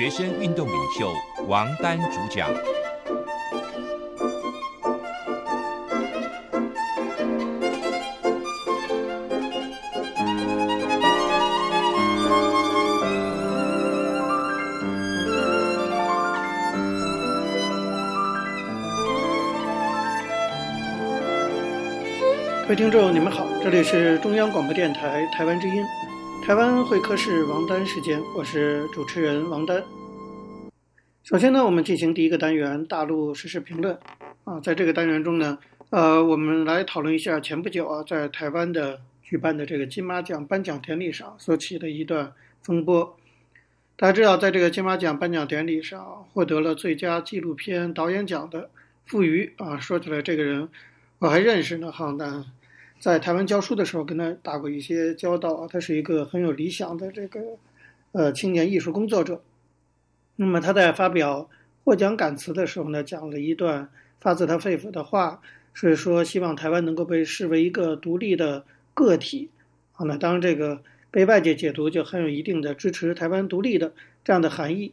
学生运动领袖王丹主讲。各位听众，你们好，这里是中央广播电台台湾之音，台湾会客室王丹时间，我是主持人王丹。首先呢，我们进行第一个单元大陆时事评论啊，在这个单元中呢，呃，我们来讨论一下前不久啊，在台湾的举办的这个金马奖颁奖典礼上所起的一段风波。大家知道，在这个金马奖颁奖典礼上获得了最佳纪录片导演奖的傅余啊，说起来这个人我还认识呢，哈，那。在台湾教书的时候，跟他打过一些交道啊。他是一个很有理想的这个呃青年艺术工作者。那么他在发表获奖感词的时候呢，讲了一段发自他肺腑的话，是说希望台湾能够被视为一个独立的个体。啊，那当然这个被外界解读就很有一定的支持台湾独立的这样的含义。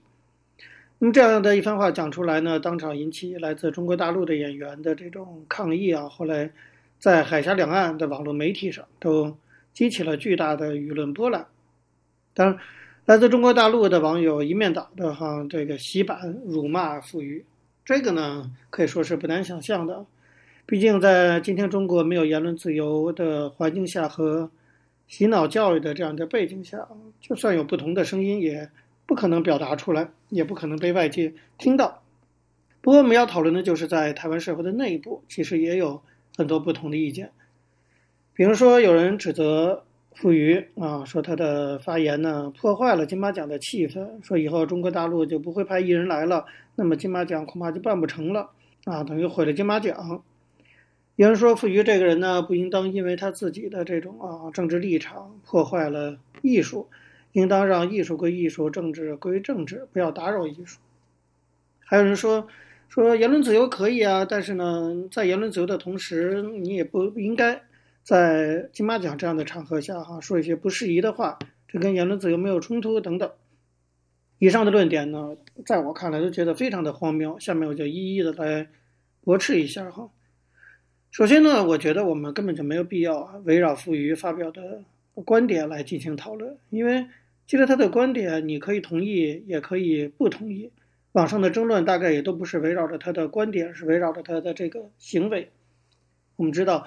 那么这样的一番话讲出来呢，当场引起来自中国大陆的演员的这种抗议啊。后来。在海峡两岸的网络媒体上，都激起了巨大的舆论波澜。当然，来自中国大陆的网友一面倒的哈这个洗版辱骂傅余，这个呢可以说是不难想象的。毕竟在今天中国没有言论自由的环境下和洗脑教育的这样的背景下，就算有不同的声音，也不可能表达出来，也不可能被外界听到。不过我们要讨论的就是在台湾社会的内部，其实也有。很多不同的意见，比如说有人指责傅瑜啊，说他的发言呢破坏了金马奖的气氛，说以后中国大陆就不会派艺人来了，那么金马奖恐怕就办不成了啊，等于毁了金马奖。有人说傅瑜这个人呢，不应当因为他自己的这种啊政治立场破坏了艺术，应当让艺术归艺术，政治归政治，不要打扰艺术。还有人说。说言论自由可以啊，但是呢，在言论自由的同时，你也不应该在金马奖这样的场合下哈说一些不适宜的话，这跟言论自由没有冲突等等。以上的论点呢，在我看来都觉得非常的荒谬。下面我就一一的来驳斥一下哈。首先呢，我觉得我们根本就没有必要围绕傅瑜发表的观点来进行讨论，因为其实他的观点你可以同意，也可以不同意。网上的争论大概也都不是围绕着他的观点，是围绕着他的这个行为。我们知道，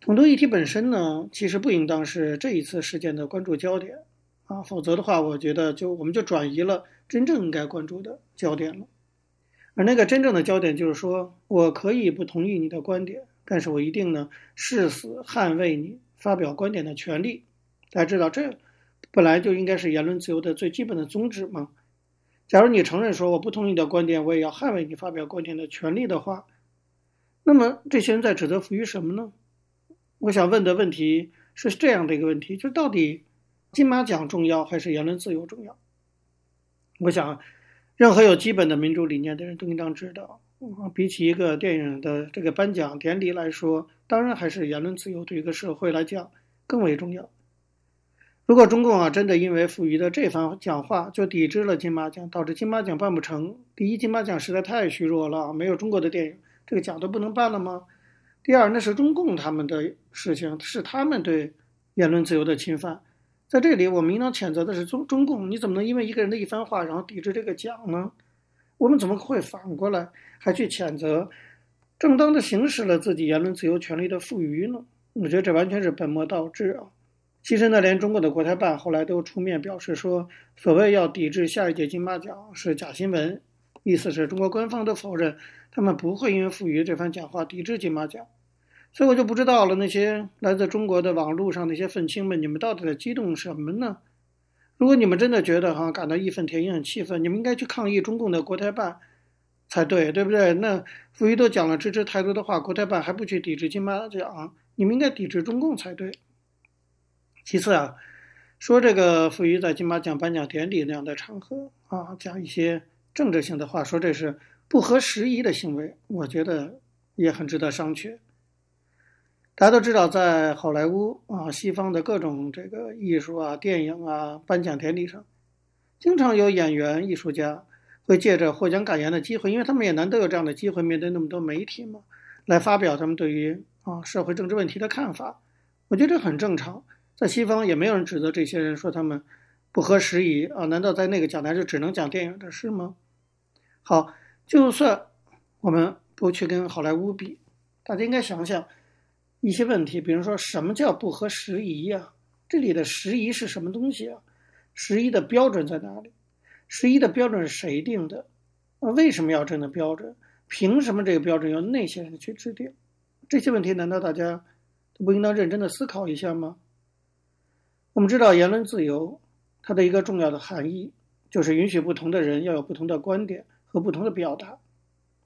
统独议题本身呢，其实不应当是这一次事件的关注焦点啊，否则的话，我觉得就我们就转移了真正应该关注的焦点了。而那个真正的焦点就是说，我可以不同意你的观点，但是我一定呢誓死捍卫你发表观点的权利。大家知道，这本来就应该是言论自由的最基本的宗旨嘛。假如你承认说我不同意你的观点，我也要捍卫你发表观点的权利的话，那么这些人在指责浮于什么呢？我想问的问题是这样的一个问题：就到底金马奖重要还是言论自由重要？我想，任何有基本的民主理念的人都应当知道，比起一个电影的这个颁奖典礼来说，当然还是言论自由对一个社会来讲更为重要。如果中共啊真的因为傅余的这番讲话就抵制了金马奖，导致金马奖办不成，第一，金马奖实在太虚弱了，没有中国的电影，这个奖都不能办了吗？第二，那是中共他们的事情，是他们对言论自由的侵犯，在这里我们应当谴责的是中中共，你怎么能因为一个人的一番话然后抵制这个奖呢？我们怎么会反过来还去谴责正当的行使了自己言论自由权利的傅余呢？我觉得这完全是本末倒置啊！其实呢，连中国的国台办后来都出面表示说，所谓要抵制下一届金马奖是假新闻，意思是中国官方都否认，他们不会因为傅余这番讲话抵制金马奖。所以我就不知道了，那些来自中国的网络上那些愤青们，你们到底在激动什么呢？如果你们真的觉得哈感到义愤填膺、很气愤，你们应该去抗议中共的国台办才对，对不对？那傅余都讲了支持台独的话，国台办还不去抵制金马奖，你们应该抵制中共才对。其次啊，说这个傅余在金马奖颁奖典礼那样的场合啊，讲一些政治性的话，说这是不合时宜的行为，我觉得也很值得商榷。大家都知道，在好莱坞啊，西方的各种这个艺术啊、电影啊颁奖典礼上，经常有演员、艺术家会借着获奖感言的机会，因为他们也难得有这样的机会，面对那么多媒体嘛，来发表他们对于啊社会政治问题的看法。我觉得这很正常，在西方也没有人指责这些人说他们不合时宜啊。难道在那个讲台就只能讲电影的事吗？好，就算我们不去跟好莱坞比，大家应该想想一些问题，比如说什么叫不合时宜呀？这里的时宜是什么东西啊？时宜的标准在哪里？时宜的标准是谁定的？啊，为什么要这样的标准？凭什么这个标准由那些人去制定？这些问题难道大家都不应当认真的思考一下吗？我们知道言论自由，它的一个重要的含义就是允许不同的人要有不同的观点和不同的表达。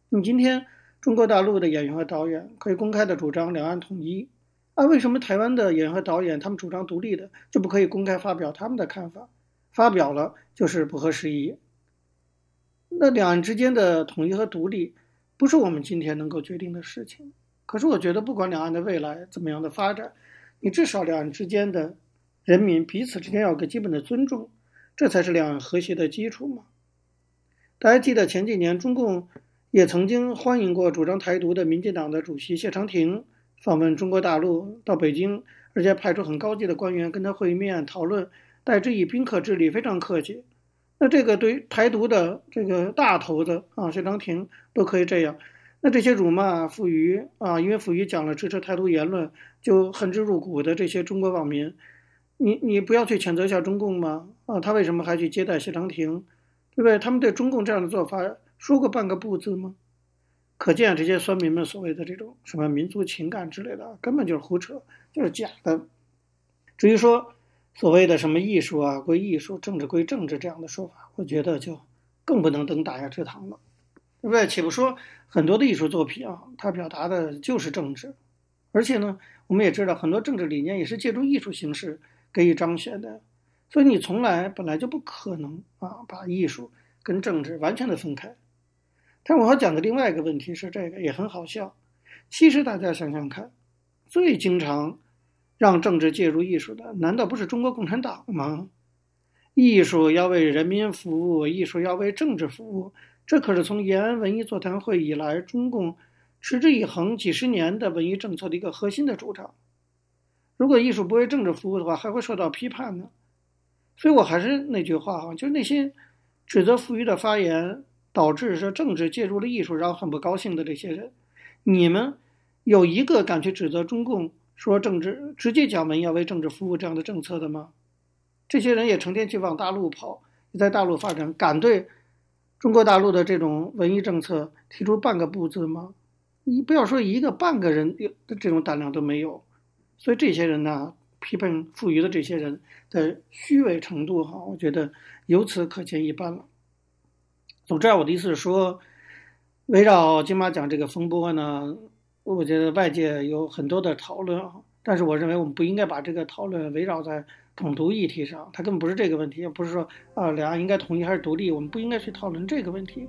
你今天中国大陆的演员和导演可以公开的主张两岸统一。啊，为什么台湾的演员和导演他们主张独立的就不可以公开发表他们的看法？发表了就是不合时宜。那两岸之间的统一和独立不是我们今天能够决定的事情。可是我觉得，不管两岸的未来怎么样的发展，你至少两岸之间的人民彼此之间要有个基本的尊重，这才是两岸和谐的基础嘛。大家记得前几年中共也曾经欢迎过主张台独的民进党的主席谢长廷。访问中国大陆到北京，而且派出很高级的官员跟他会面讨论，待之以宾客之礼，非常客气。那这个对台独的这个大头子啊，谢长廷都可以这样。那这些辱骂傅余啊，因为傅余讲了支持台独言论就恨之入骨的这些中国网民，你你不要去谴责一下中共吗？啊，他为什么还去接待谢长廷？对不对？他们对中共这样的做法说过半个不字吗？可见这些酸民们所谓的这种什么民族情感之类的，根本就是胡扯，就是假的。至于说所谓的什么艺术啊归艺术，政治归政治这样的说法，我觉得就更不能登大雅之堂了，对不对？且不说很多的艺术作品啊，它表达的就是政治，而且呢，我们也知道很多政治理念也是借助艺术形式给予彰显的，所以你从来本来就不可能啊把艺术跟政治完全的分开。但我要讲的另外一个问题是，这个也很好笑。其实大家想想看，最经常让政治介入艺术的，难道不是中国共产党吗？艺术要为人民服务，艺术要为政治服务，这可是从延安文艺座谈会以来，中共持之以恒几十年的文艺政策的一个核心的主张。如果艺术不为政治服务的话，还会受到批判呢。所以我还是那句话哈，就是那些指责傅瑜的发言。导致说政治介入了艺术，然后很不高兴的这些人，你们有一个敢去指责中共说政治直接讲文要为政治服务这样的政策的吗？这些人也成天去往大陆跑，在大陆发展，敢对中国大陆的这种文艺政策提出半个不字吗？你不要说一个半个人的这种胆量都没有，所以这些人呢，批判富余的这些人的虚伪程度哈，我觉得由此可见一斑了。总之啊，我的意思是说，围绕金马奖这个风波呢，我觉得外界有很多的讨论啊，但是我认为我们不应该把这个讨论围绕在统独议题上，它根本不是这个问题，也不是说啊两岸应该统一还是独立，我们不应该去讨论这个问题。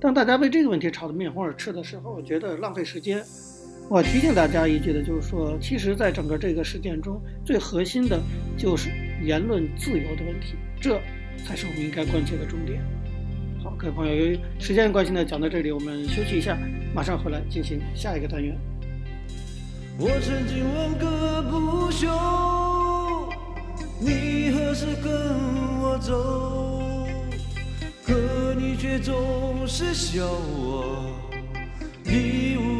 当大家为这个问题吵得面红耳赤的时候，我觉得浪费时间。我提醒大家一句的就是说，其实在整个这个事件中，最核心的就是言论自由的问题，这才是我们应该关切的重点。好，各位朋友，由于时间关系呢，讲到这里，我们休息一下，马上回来进行下一个单元。我曾经问个不休，你何时跟我走？可你却总是笑我一无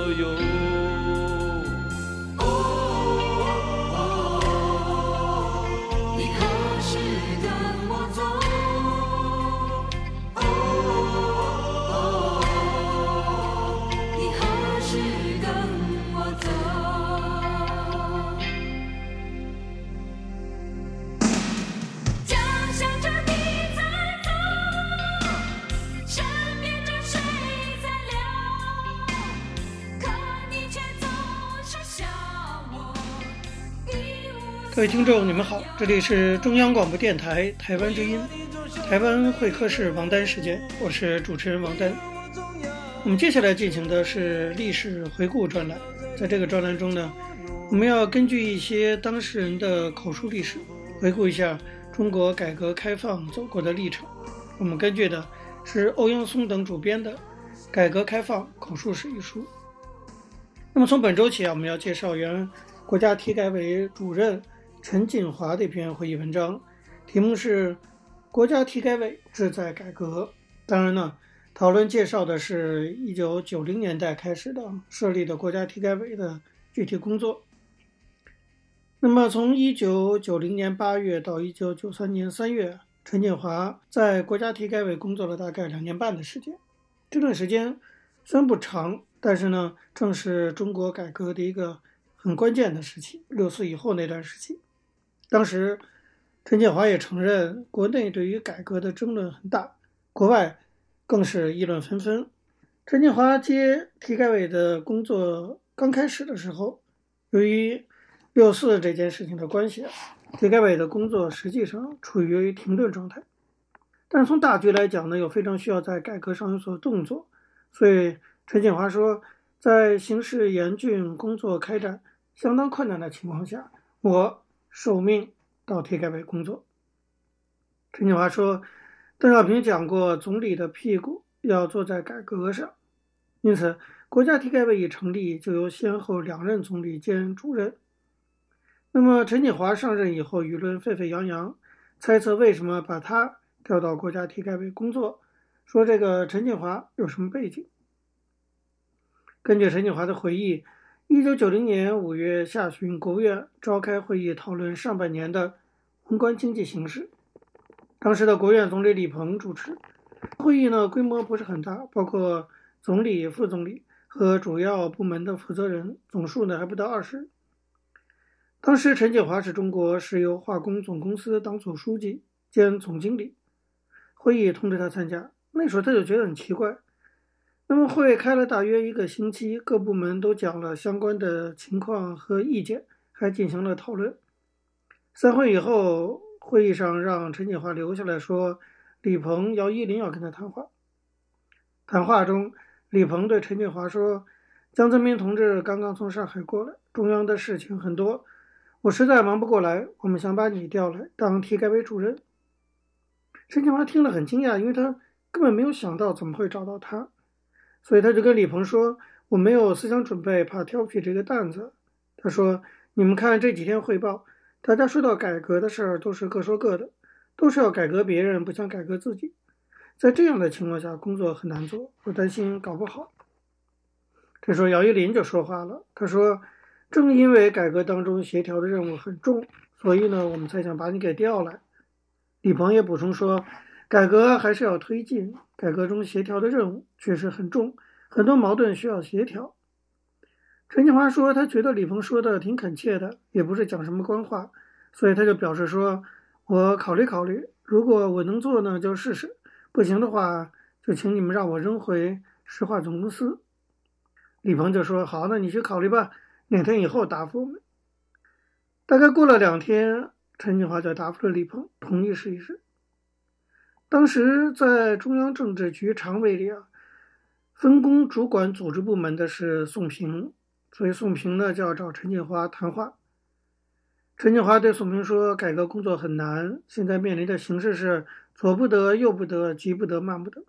各位听众，你们好，这里是中央广播电台台湾之音，台湾会客室王丹时间，我是主持人王丹。我们接下来进行的是历史回顾专栏，在这个专栏中呢，我们要根据一些当事人的口述历史，回顾一下中国改革开放走过的历程。我们根据的是欧阳松等主编的《改革开放口述史》一书。那么从本周起啊，我们要介绍原国家体改委主任。陈锦华的一篇会议文章，题目是《国家体改委志在改革》。当然呢，讨论介绍的是一九九零年代开始的设立的国家体改委的具体工作。那么，从一九九零年八月到一九九三年三月，陈锦华在国家体改委工作了大概两年半的时间。这段时间虽然不长，但是呢，正是中国改革的一个很关键的时期——六四以后那段时期。当时，陈建华也承认，国内对于改革的争论很大，国外更是议论纷纷。陈建华接体改委的工作刚开始的时候，由于六四这件事情的关系，体改委的工作实际上处于停顿状态。但是从大局来讲呢，又非常需要在改革上有所动作，所以陈建华说，在形势严峻、工作开展相当困难的情况下，我。受命到体改委工作。陈锦华说：“邓小平讲过，总理的屁股要坐在改革上，因此国家体改委一成立，就由先后两任总理兼主任。那么陈锦华上任以后，舆论沸沸扬扬，猜测为什么把他调到国家体改委工作，说这个陈锦华有什么背景？根据陈锦华的回忆。”一九九零年五月下旬，国务院召开会议，讨论上半年的宏观经济形势。当时的国务院总理李鹏主持会议呢，规模不是很大，包括总理、副总理和主要部门的负责人，总数呢还不到二十。当时陈锦华是中国石油化工总公司党组书记兼总经理，会议通知他参加，那时候他就觉得很奇怪。那么会开了大约一个星期，各部门都讲了相关的情况和意见，还进行了讨论。散会以后，会议上让陈锦华留下来说，李鹏、姚依林要跟他谈话。谈话中，李鹏对陈锦华说：“江泽民同志刚刚从上海过来，中央的事情很多，我实在忙不过来，我们想把你调来当体改委主任。”陈锦华听了很惊讶，因为他根本没有想到怎么会找到他。所以他就跟李鹏说：“我没有思想准备，怕挑不起这个担子。”他说：“你们看这几天汇报，大家说到改革的事儿，都是各说各的，都是要改革别人，不想改革自己。在这样的情况下，工作很难做，我担心搞不好。”这时候姚依林就说话了，他说：“正因为改革当中协调的任务很重，所以呢，我们才想把你给调来。”李鹏也补充说。改革还是要推进，改革中协调的任务确实很重，很多矛盾需要协调。陈建华说，他觉得李鹏说的挺恳切的，也不是讲什么官话，所以他就表示说：“我考虑考虑，如果我能做呢，就试试；不行的话，就请你们让我扔回石化总公司。”李鹏就说：“好，那你去考虑吧，两天以后答复我们。”大概过了两天，陈锦华就答复了李鹏，同意试一试。当时在中央政治局常委里啊，分工主管组织部门的是宋平，所以宋平呢就要找陈锦华谈话。陈锦华对宋平说：“改革工作很难，现在面临的形势是左不得右不得，急不得慢不得。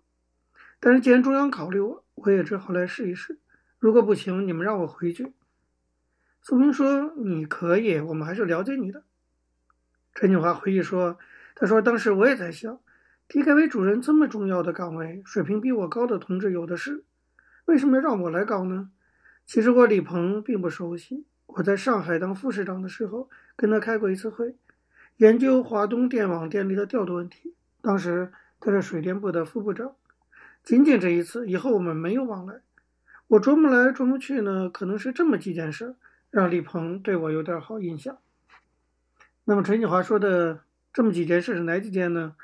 但是既然中央考虑我，我也只好来试一试。如果不行，你们让我回去。”宋平说：“你可以，我们还是了解你的。”陈锦华回忆说：“他说当时我也在想。”体改委主任这么重要的岗位，水平比我高的同志有的是，为什么让我来搞呢？其实我李鹏并不熟悉，我在上海当副市长的时候跟他开过一次会，研究华东电网电力的调度问题。当时他是水电部的副部长，仅仅这一次，以后我们没有往来。我琢磨来琢磨去呢，可能是这么几件事让李鹏对我有点好印象。那么陈启华说的这么几件事是哪几件呢？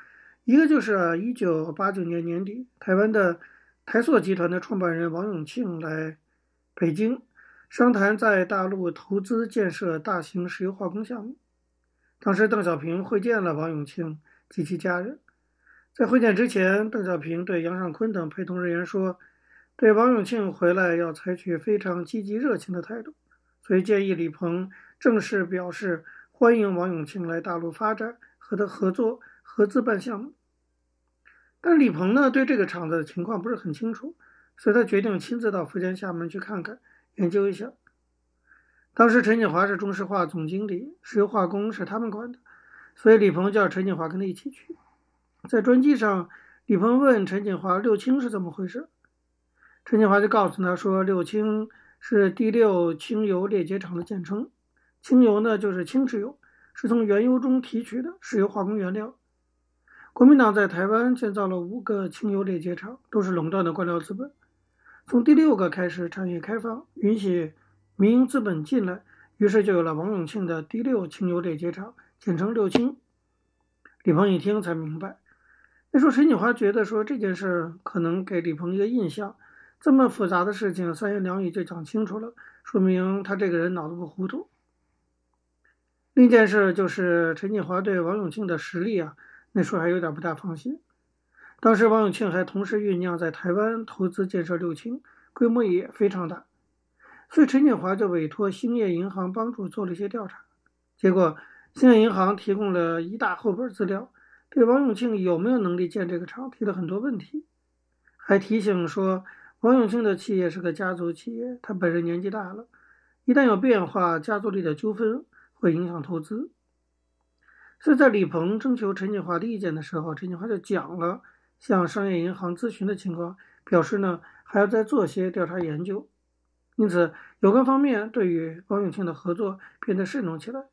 一个就是一九八九年年底，台湾的台塑集团的创办人王永庆来北京商谈在大陆投资建设大型石油化工项目。当时邓小平会见了王永庆及其家人。在会见之前，邓小平对杨尚昆等陪同人员说，对王永庆回来要采取非常积极热情的态度，所以建议李鹏正式表示欢迎王永庆来大陆发展，和他合作合资办项目。但李鹏呢，对这个厂子的情况不是很清楚，所以他决定亲自到福建厦门去看看，研究一下。当时陈锦华是中石化总经理，石油化工是他们管的，所以李鹏叫陈锦华跟他一起去。在专机上，李鹏问陈锦华六氢是怎么回事，陈锦华就告诉他说，六氢是第六轻油裂解厂的简称，轻油呢就是轻质油，是从原油中提取的石油化工原料。国民党在台湾建造了五个轻油裂解厂，都是垄断的官僚资本。从第六个开始，产业开放，允许民营资本进来，于是就有了王永庆的第六轻油裂解厂，简称六氢。李鹏一听才明白，那时候陈锦华觉得说这件事可能给李鹏一个印象，这么复杂的事情三言两语就讲清楚了，说明他这个人脑子不糊涂。另一件事就是陈锦华对王永庆的实力啊。那时候还有点不大放心。当时王永庆还同时酝酿在台湾投资建设六轻，规模也非常大，所以陈锦华就委托兴业银行帮助做了一些调查。结果兴业银行提供了一大厚本资料，对王永庆有没有能力建这个厂提了很多问题，还提醒说王永庆的企业是个家族企业，他本人年纪大了，一旦有变化，家族里的纠纷会影响投资。所以在李鹏征求陈锦华的意见的时候，陈锦华就讲了向商业银行咨询的情况，表示呢还要再做些调查研究。因此，有关方面对于王永庆的合作变得慎重起来。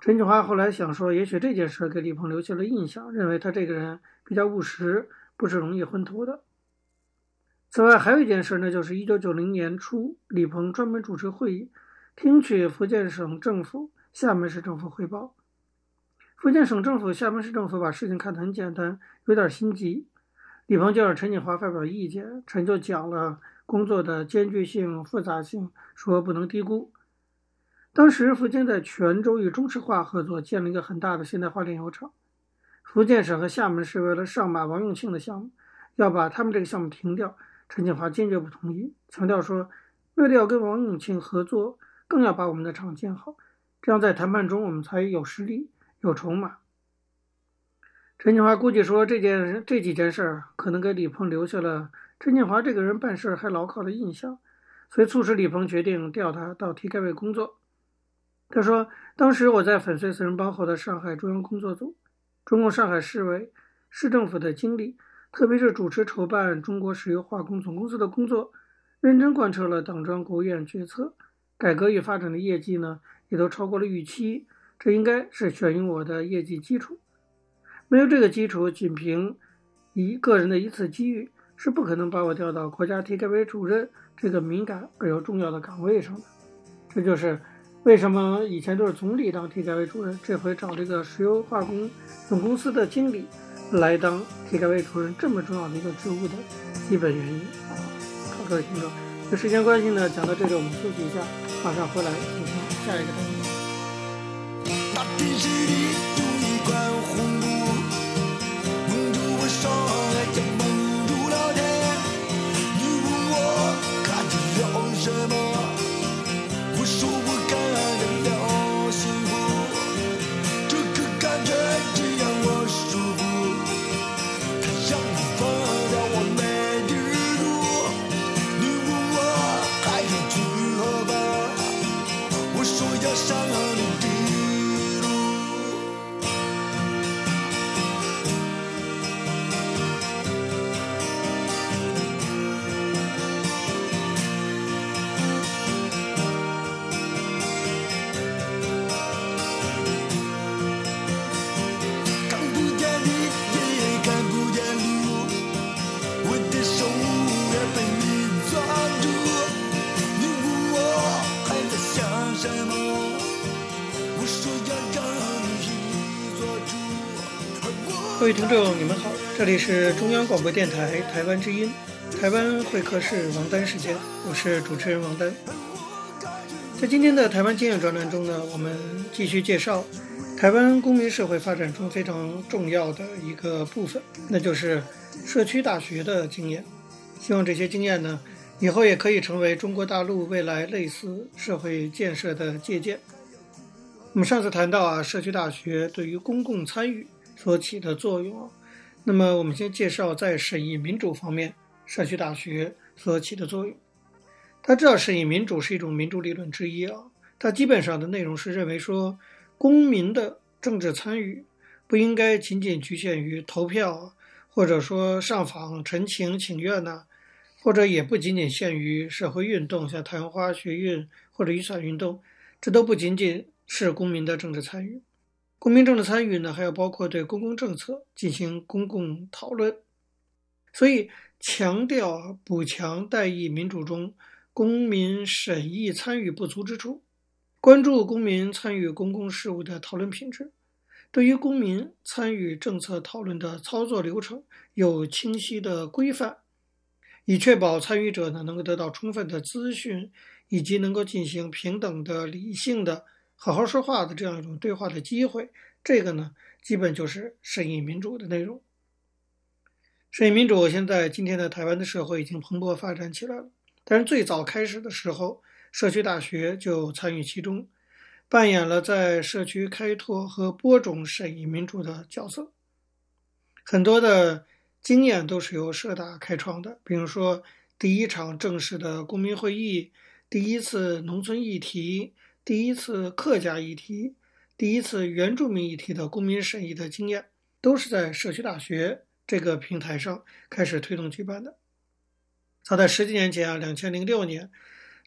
陈锦华后来想说，也许这件事给李鹏留下了印象，认为他这个人比较务实，不是容易昏头的。此外，还有一件事呢，就是一九九零年初，李鹏专门主持会议，听取福建省政府、厦门市政府汇报。福建省政府、厦门市政府把事情看得很简单，有点心急。李鹏就让陈锦华发表意见，陈就讲了工作的艰巨性、复杂性，说不能低估。当时福建在泉州与中石化合作建了一个很大的现代化炼油厂，福建省和厦门市为了上马王永庆的项目，要把他们这个项目停掉。陈锦华坚决不同意，强调说，为了要跟王永庆合作，更要把我们的厂建好，这样在谈判中我们才有实力。有筹码。陈建华估计说，这件这几件事儿可能给李鹏留下了陈建华这个人办事还牢靠的印象，所以促使李鹏决定调他到体改委工作。他说：“当时我在粉碎四人帮后的上海中央工作组，中共上海市委、市政府的经理，特别是主持筹办中国石油化工总公司的工作，认真贯彻了党中央、国务院决策，改革与发展的业绩呢，也都超过了预期。”这应该是选用我的业绩基础，没有这个基础，仅凭一个人的一次机遇，是不可能把我调到国家体改委主任这个敏感而又重要的岗位上的。这就是为什么以前都是总理当体改委主任，这回找这个石油化工总公司的经理来当体改委主任这么重要的一个职务的基本原因。好，各位听众，有时间关系呢，讲到这里我们休息一下，马上回来进行下一个单元。平时里听众，你们好，这里是中央广播电台台湾之音，台湾会客室王丹时间，我是主持人王丹。在今天的台湾经验专栏中呢，我们继续介绍台湾公民社会发展中非常重要的一个部分，那就是社区大学的经验。希望这些经验呢，以后也可以成为中国大陆未来类似社会建设的借鉴。我们上次谈到啊，社区大学对于公共参与所起的作用，那么我们先介绍在审议民主方面，社区大学所起的作用。大家知道，审议民主是一种民主理论之一啊，它基本上的内容是认为说，公民的政治参与不应该仅仅局限于投票，或者说上访陈情请愿呐，或者也不仅仅限于社会运动，像太阳花学运或者雨伞运动，这都不仅仅是公民的政治参与。公民政治参与呢，还要包括对公共政策进行公共讨论。所以，强调补强代议民主中公民审议参与不足之处。关注公民参与公共事务的讨论品质，对于公民参与政策讨论的操作流程有清晰的规范，以确保参与者呢能够得到充分的资讯，以及能够进行平等的、理性的、好好说话的这样一种对话的机会。这个呢，基本就是审议民主的内容。审议民主现在今天的台湾的社会已经蓬勃发展起来了，但是最早开始的时候，社区大学就参与其中，扮演了在社区开拓和播种审议民主的角色。很多的经验都是由社大开创的，比如说第一场正式的公民会议、第一次农村议题、第一次客家议题、第一次原住民议题的公民审议的经验，都是在社区大学这个平台上开始推动举办的。早在十几年前啊，两千零六年。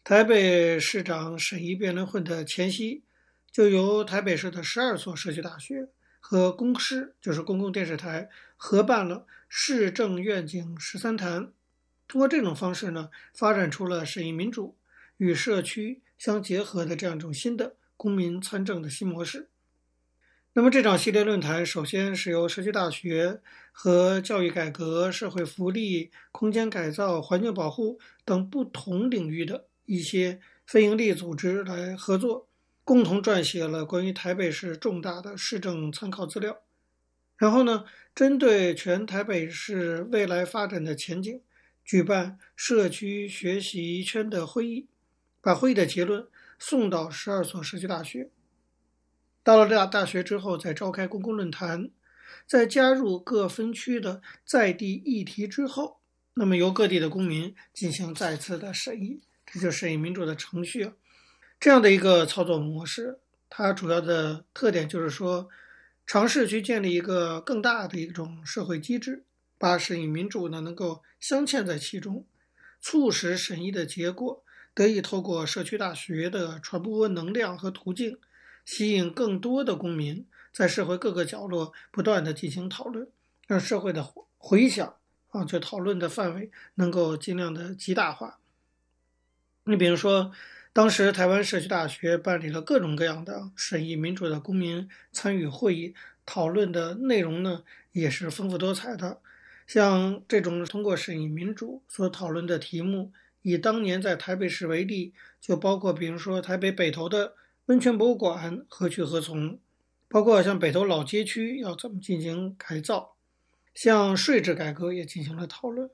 台北市长审议辩论会的前夕，就由台北市的十二所社区大学和公视，就是公共电视台，合办了市政愿景十三谈。通过这种方式呢，发展出了审议民主与社区相结合的这样一种新的公民参政的新模式。那么这场系列论坛，首先是由社区大学和教育改革、社会福利、空间改造、环境保护等不同领域的。一些非营利组织来合作，共同撰写了关于台北市重大的市政参考资料。然后呢，针对全台北市未来发展的前景，举办社区学习圈的会议，把会议的结论送到十二所社区大学。到了大大学之后，再召开公共论坛，在加入各分区的在地议题之后，那么由各地的公民进行再次的审议。这就是审议民主的程序，这样的一个操作模式，它主要的特点就是说，尝试去建立一个更大的一种社会机制，把审议民主呢能够镶嵌在其中，促使审议的结果得以透过社区大学的传播能量和途径，吸引更多的公民在社会各个角落不断地进行讨论，让社会的回响啊，就讨论的范围能够尽量的极大化。你比如说，当时台湾社区大学办理了各种各样的审议民主的公民参与会议，讨论的内容呢也是丰富多彩的。像这种通过审议民主所讨论的题目，以当年在台北市为例，就包括比如说台北北投的温泉博物馆何去何从，包括像北投老街区要怎么进行改造，像税制改革也进行了讨论。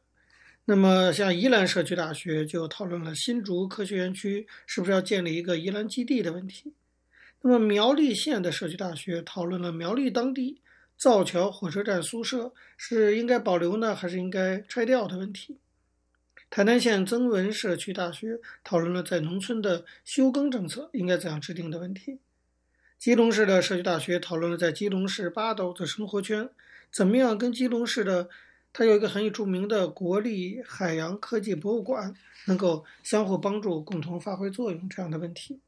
那么，像宜兰社区大学就讨论了新竹科学园区是不是要建立一个宜兰基地的问题。那么，苗栗县的社区大学讨论了苗栗当地造桥火车站宿舍是应该保留呢，还是应该拆掉的问题。台南县曾文社区大学讨论了在农村的休耕政策应该怎样制定的问题。基隆市的社区大学讨论了在基隆市八斗的生活圈怎么样跟基隆市的。它有一个很有著名的国立海洋科技博物馆，能够相互帮助、共同发挥作用这样的问题。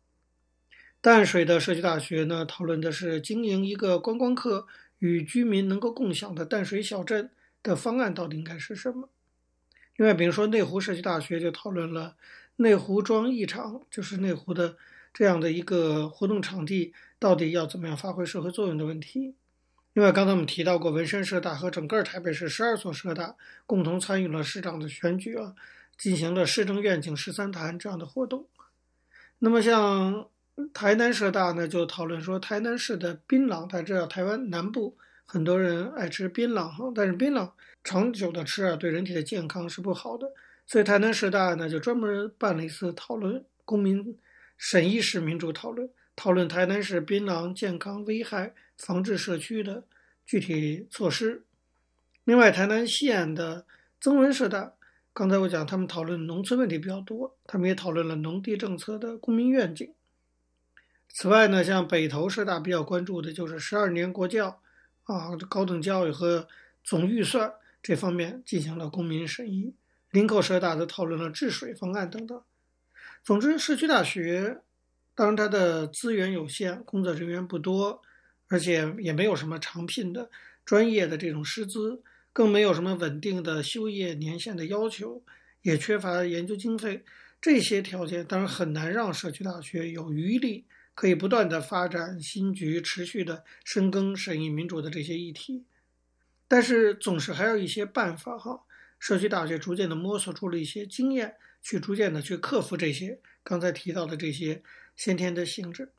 淡水的社区大学呢，讨论的是经营一个观光客与居民能够共享的淡水小镇的方案到底应该是什么。另外，比如说内湖社区大学就讨论了内湖庄艺场，就是内湖的这样的一个活动场地，到底要怎么样发挥社会作用的问题。另外，刚才我们提到过，文山社大和整个台北市十二所社大共同参与了市长的选举啊，进行了市政愿景十三谈这样的活动。那么，像台南社大呢就讨论说，台南市的槟榔，大家知道台湾南部很多人爱吃槟榔哈，但是槟榔长久的吃啊，对人体的健康是不好的，所以台南师大呢就专门办了一次讨论，公民审议式民主讨论，讨论台南市槟榔健康危害防治社区的具体措施。另外，台南西安的曾文社大，刚才我讲他们讨论农村问题比较多，他们也讨论了农地政策的公民愿景。此外呢，像北投社大比较关注的就是十二年国教啊，高等教育和总预算这方面进行了公民审议。林口社大则讨论了治水方案等等。总之，社区大学当然它的资源有限，工作人员不多，而且也没有什么常聘的专业的这种师资，更没有什么稳定的修业年限的要求，也缺乏研究经费。这些条件当然很难让社区大学有余力。可以不断地发展新局，持续地深耕审议民主的这些议题，但是总是还有一些办法哈。社区大学逐渐地摸索出了一些经验，去逐渐地去克服这些刚才提到的这些先天的性质。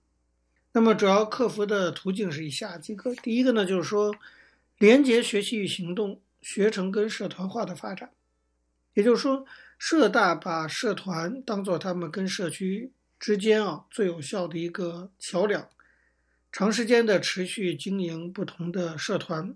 那么主要克服的途径是以下几个：第一个呢，就是说连接学习与行动，学程跟社团化的发展，也就是说，社大把社团当做他们跟社区。之间啊，最有效的一个桥梁，长时间的持续经营不同的社团，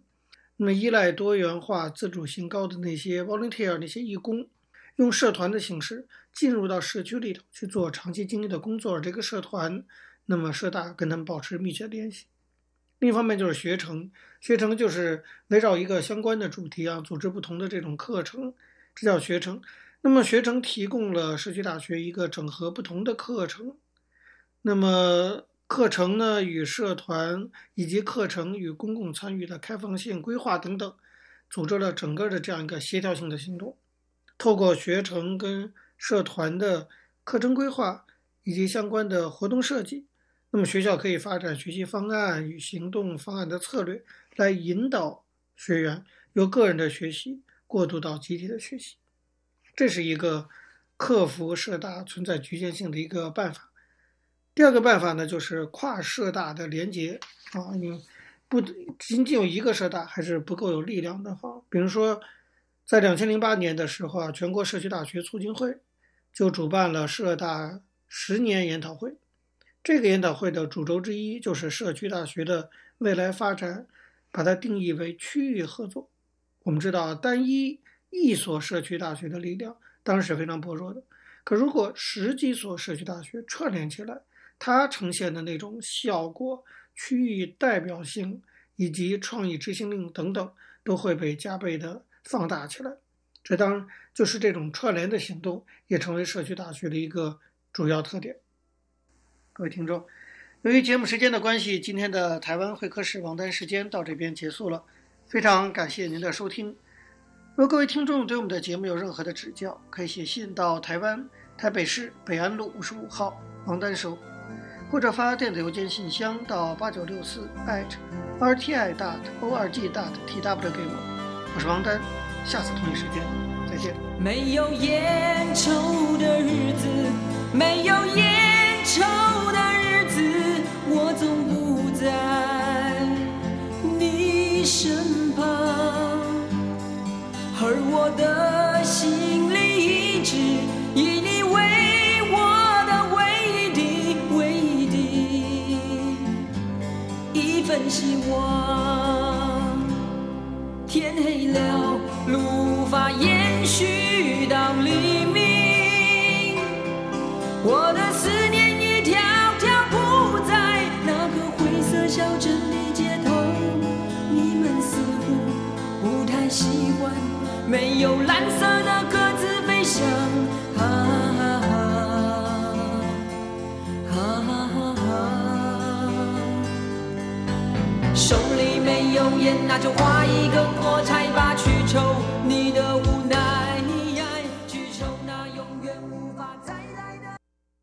那么依赖多元化、自主性高的那些 volunteer 那些义工，用社团的形式进入到社区里头去做长期经营的工作。这个社团，那么社大跟他们保持密切联系。另一方面就是学程，学程就是围绕一个相关的主题啊，组织不同的这种课程，这叫学程。那么学程提供了社区大学一个整合不同的课程，那么课程呢与社团以及课程与公共参与的开放性规划等等，组织了整个的这样一个协调性的行动。透过学程跟社团的课程规划以及相关的活动设计，那么学校可以发展学习方案与行动方案的策略，来引导学员由个人的学习过渡到集体的学习。这是一个克服社大存在局限性的一个办法。第二个办法呢，就是跨社大的连接啊，你不仅仅有一个社大还是不够有力量的哈。比如说，在两千零八年的时候啊，全国社区大学促进会就主办了社大十年研讨会。这个研讨会的主轴之一就是社区大学的未来发展，把它定义为区域合作。我们知道单一。一所社区大学的力量当然是非常薄弱的，可如果十几所社区大学串联起来，它呈现的那种效果、区域代表性以及创意执行力等等，都会被加倍的放大起来。这当然就是这种串联的行动，也成为社区大学的一个主要特点。各位听众，由于节目时间的关系，今天的台湾会客室王丹时间到这边结束了，非常感谢您的收听。如果各位听众对我们的节目有任何的指教，可以写信到台湾台北市北安路五十五号王丹收，或者发电子邮件信箱到八九六四 @rti dot org dot tw 给我。我是王丹，下次同一时间再见。没有烟抽的日子，没有烟抽的日子，我总不在你身我的心里一直以你为我的唯一的唯一的一份希望天黑了。没有蓝色的鸽子飞翔，哈哈哈，哈哈哈。手里没有烟，那就画一根火柴吧，去。